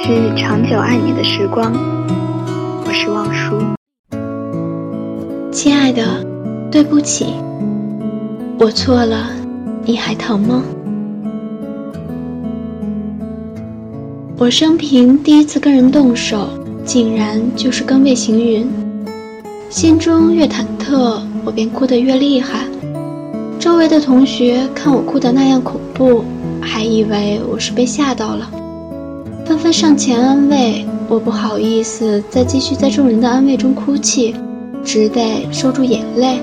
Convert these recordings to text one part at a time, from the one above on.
致长久爱你的时光，我是望舒。亲爱的，对不起，我错了，你还疼吗？我生平第一次跟人动手，竟然就是跟魏行云。心中越忐忑，我便哭得越厉害。周围的同学看我哭得那样恐怖，还以为我是被吓到了，纷纷上前安慰。我不好意思再继续在众人的安慰中哭泣，只得收住眼泪。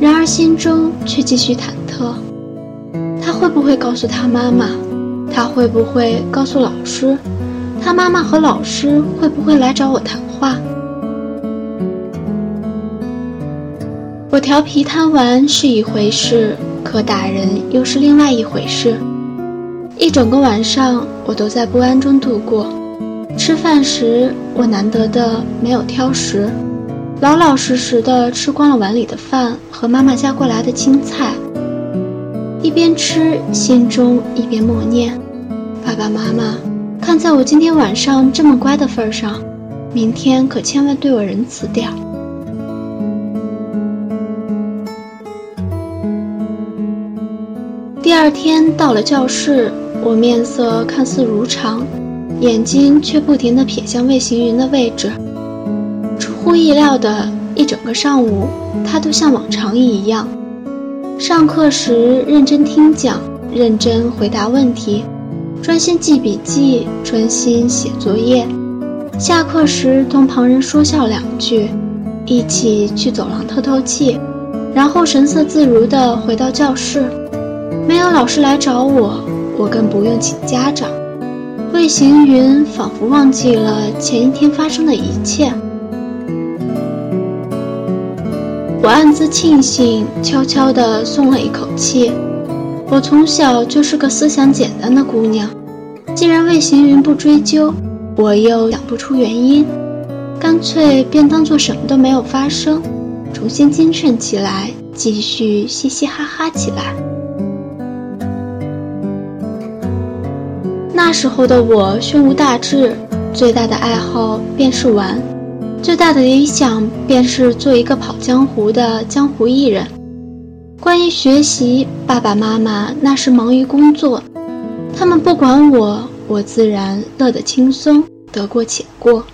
然而心中却继续忐忑：他会不会告诉他妈妈？他会不会告诉老师？他妈妈和老师会不会来找我谈话？我调皮贪玩是一回事，可打人又是另外一回事。一整个晚上，我都在不安中度过。吃饭时，我难得的没有挑食，老老实实的吃光了碗里的饭和妈妈夹过来的青菜。一边吃，心中一边默念：“爸爸妈妈，看在我今天晚上这么乖的份上，明天可千万对我仁慈点儿。”第二天到了教室，我面色看似如常，眼睛却不停地瞥向魏行云的位置。出乎意料的，一整个上午，他都像往常一样。上课时认真听讲，认真回答问题，专心记笔记，专心写作业。下课时同旁人说笑两句，一起去走廊透透气，然后神色自如地回到教室。没有老师来找我，我更不用请家长。魏行云仿佛忘记了前一天发生的一切。我暗自庆幸，悄悄地松了一口气。我从小就是个思想简单的姑娘，既然魏行云不追究，我又想不出原因，干脆便当做什么都没有发生，重新精神起来，继续嘻嘻哈哈起来。那时候的我胸无大志，最大的爱好便是玩。最大的理想便是做一个跑江湖的江湖艺人。关于学习，爸爸妈妈那时忙于工作，他们不管我，我自然乐得轻松，得过且过。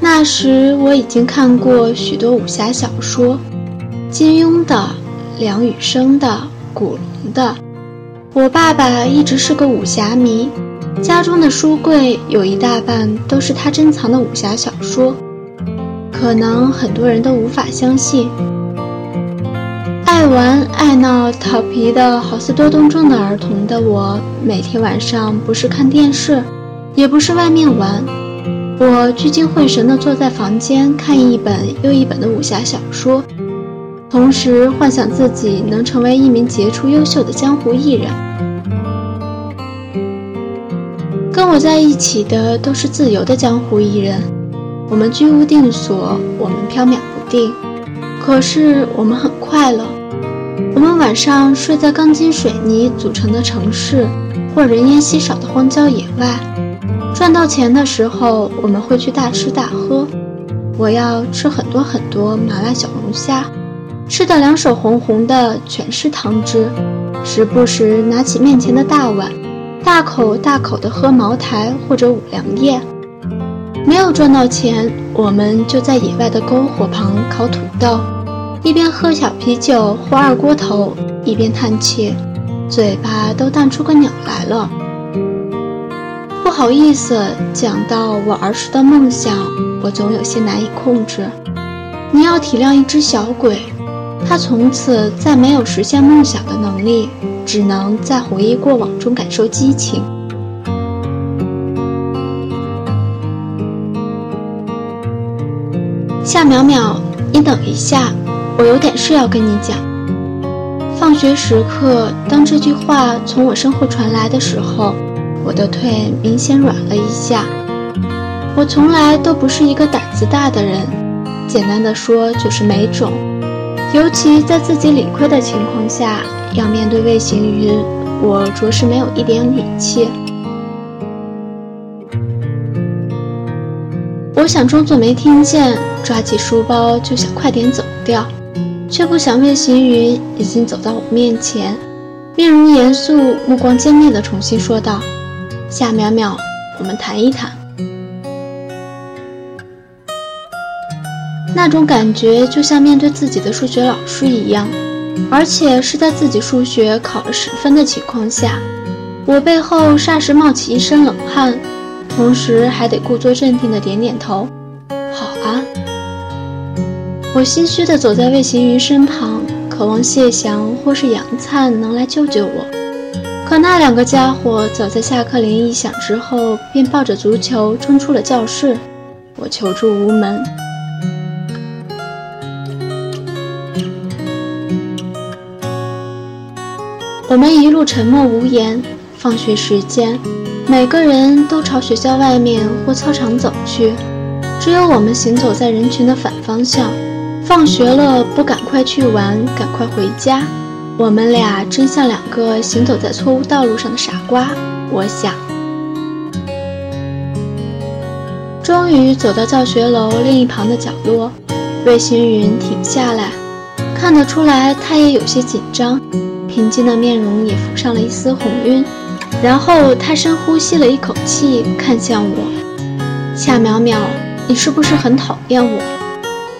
那时我已经看过许多武侠小说，金庸的、梁羽生的、古龙的。我爸爸一直是个武侠迷。家中的书柜有一大半都是他珍藏的武侠小说，可能很多人都无法相信。爱玩爱闹、调皮的好似多动症的儿童的我，每天晚上不是看电视，也不是外面玩，我聚精会神地坐在房间看一本又一本的武侠小说，同时幻想自己能成为一名杰出优秀的江湖艺人。跟我在一起的都是自由的江湖艺人，我们居无定所，我们飘渺不定，可是我们很快乐。我们晚上睡在钢筋水泥组成的城市，或人烟稀少的荒郊野外。赚到钱的时候，我们会去大吃大喝。我要吃很多很多麻辣小龙虾，吃的两手红红的，全是汤汁，时不时拿起面前的大碗。大口大口的喝茅台或者五粮液，没有赚到钱，我们就在野外的篝火旁烤土豆，一边喝小啤酒或二锅头，一边叹气，嘴巴都淡出个鸟来了。不好意思，讲到我儿时的梦想，我总有些难以控制。你要体谅一只小鬼，他从此再没有实现梦想的能力。只能在回忆过往中感受激情。夏淼淼，你等一下，我有点事要跟你讲。放学时刻，当这句话从我身后传来的时候，我的腿明显软了一下。我从来都不是一个胆子大的人，简单的说就是没种，尤其在自己理亏的情况下。要面对魏行云，我着实没有一点底气。我想装作没听见，抓起书包就想快点走掉，却不想魏行云已经走到我面前，面容严肃，目光坚定地重新说道：“夏淼淼，我们谈一谈。”那种感觉就像面对自己的数学老师一样，而且是在自己数学考了十分的情况下。我背后霎时冒起一身冷汗，同时还得故作镇定的点点头。好啊。我心虚的走在魏行云身旁，渴望谢翔或是杨灿能来救救我。可那两个家伙早在下课铃一响之后，便抱着足球冲出了教室。我求助无门。我们一路沉默无言。放学时间，每个人都朝学校外面或操场走去，只有我们行走在人群的反方向。放学了，不赶快去玩，赶快回家。我们俩真像两个行走在错误道路上的傻瓜。我想。终于走到教学楼另一旁的角落，魏星云停下来，看得出来他也有些紧张。平静的面容也浮上了一丝红晕，然后他深呼吸了一口气，看向我：“夏淼淼，你是不是很讨厌我？”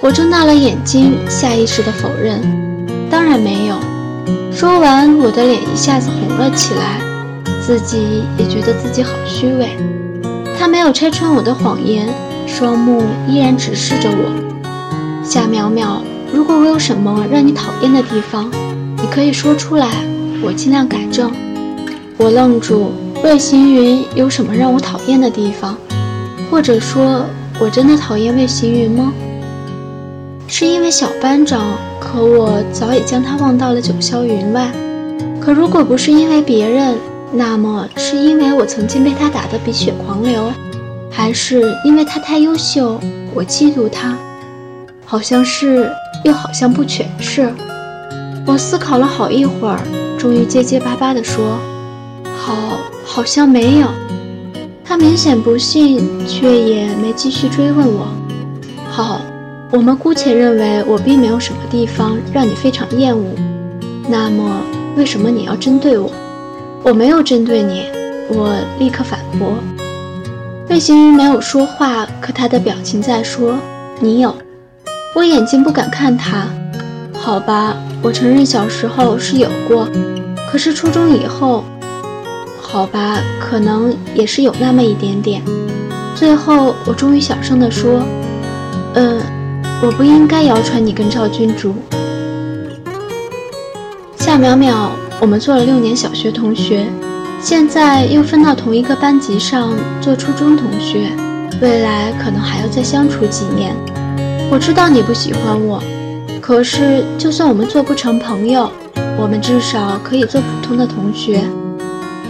我睁大了眼睛，下意识地否认：“当然没有。”说完，我的脸一下子红了起来，自己也觉得自己好虚伪。他没有拆穿我的谎言，双目依然直视着我：“夏淼淼，如果我有什么让你讨厌的地方？”你可以说出来，我尽量改正。我愣住，魏行云有什么让我讨厌的地方？或者说，我真的讨厌魏行云吗？是因为小班长，可我早已将他忘到了九霄云外。可如果不是因为别人，那么是因为我曾经被他打得鼻血狂流，还是因为他太优秀，我嫉妒他？好像是，又好像不全是。我思考了好一会儿，终于结结巴巴地说：“好，好像没有。”他明显不信，却也没继续追问我。好，我们姑且认为我并没有什么地方让你非常厌恶。那么，为什么你要针对我？我没有针对你。我立刻反驳。魏行云没有说话，可他的表情在说：“你有。”我眼睛不敢看他。好吧。我承认小时候是有过，可是初中以后，好吧，可能也是有那么一点点。最后，我终于小声地说：“嗯，我不应该谣传你跟赵君竹。”夏淼淼，我们做了六年小学同学，现在又分到同一个班级上做初中同学，未来可能还要再相处几年。我知道你不喜欢我。可是，就算我们做不成朋友，我们至少可以做普通的同学。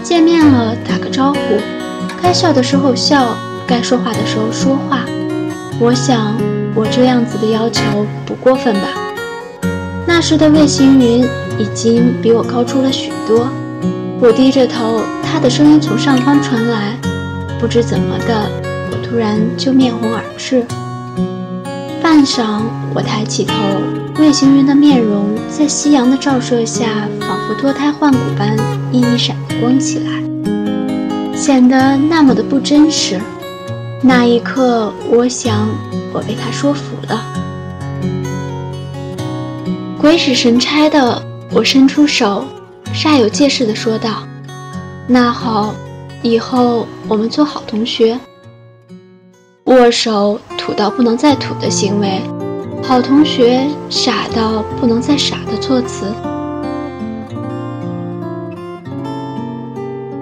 见面了打个招呼，该笑的时候笑，该说话的时候说话。我想，我这样子的要求不过分吧？那时的魏行云已经比我高出了许多。我低着头，他的声音从上方传来，不知怎么的，我突然就面红耳赤。半晌，我抬起头。魏行云的面容在夕阳的照射下，仿佛脱胎换骨般熠熠闪光起来，显得那么的不真实。那一刻，我想我被他说服了。鬼使神差的，我伸出手，煞有介事地说道：“那好，以后我们做好同学。”握手，土到不能再土的行为。好同学，傻到不能再傻的措辞。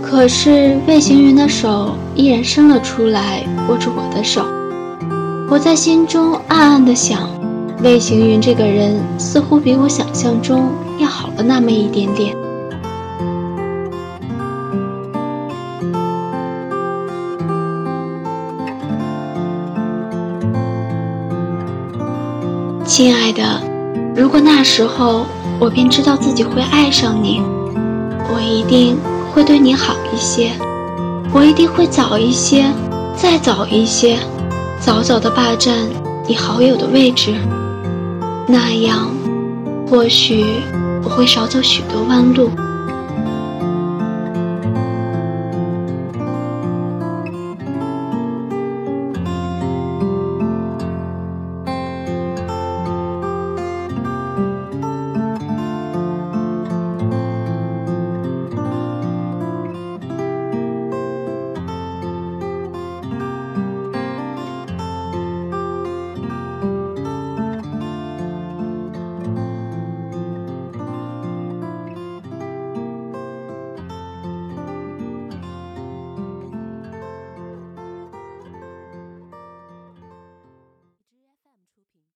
可是魏行云的手依然伸了出来，握住我的手。我在心中暗暗的想，魏行云这个人似乎比我想象中要好了那么一点点。亲爱的，如果那时候我便知道自己会爱上你，我一定会对你好一些，我一定会早一些，再早一些，早早的霸占你好友的位置。那样，或许我会少走许多弯路。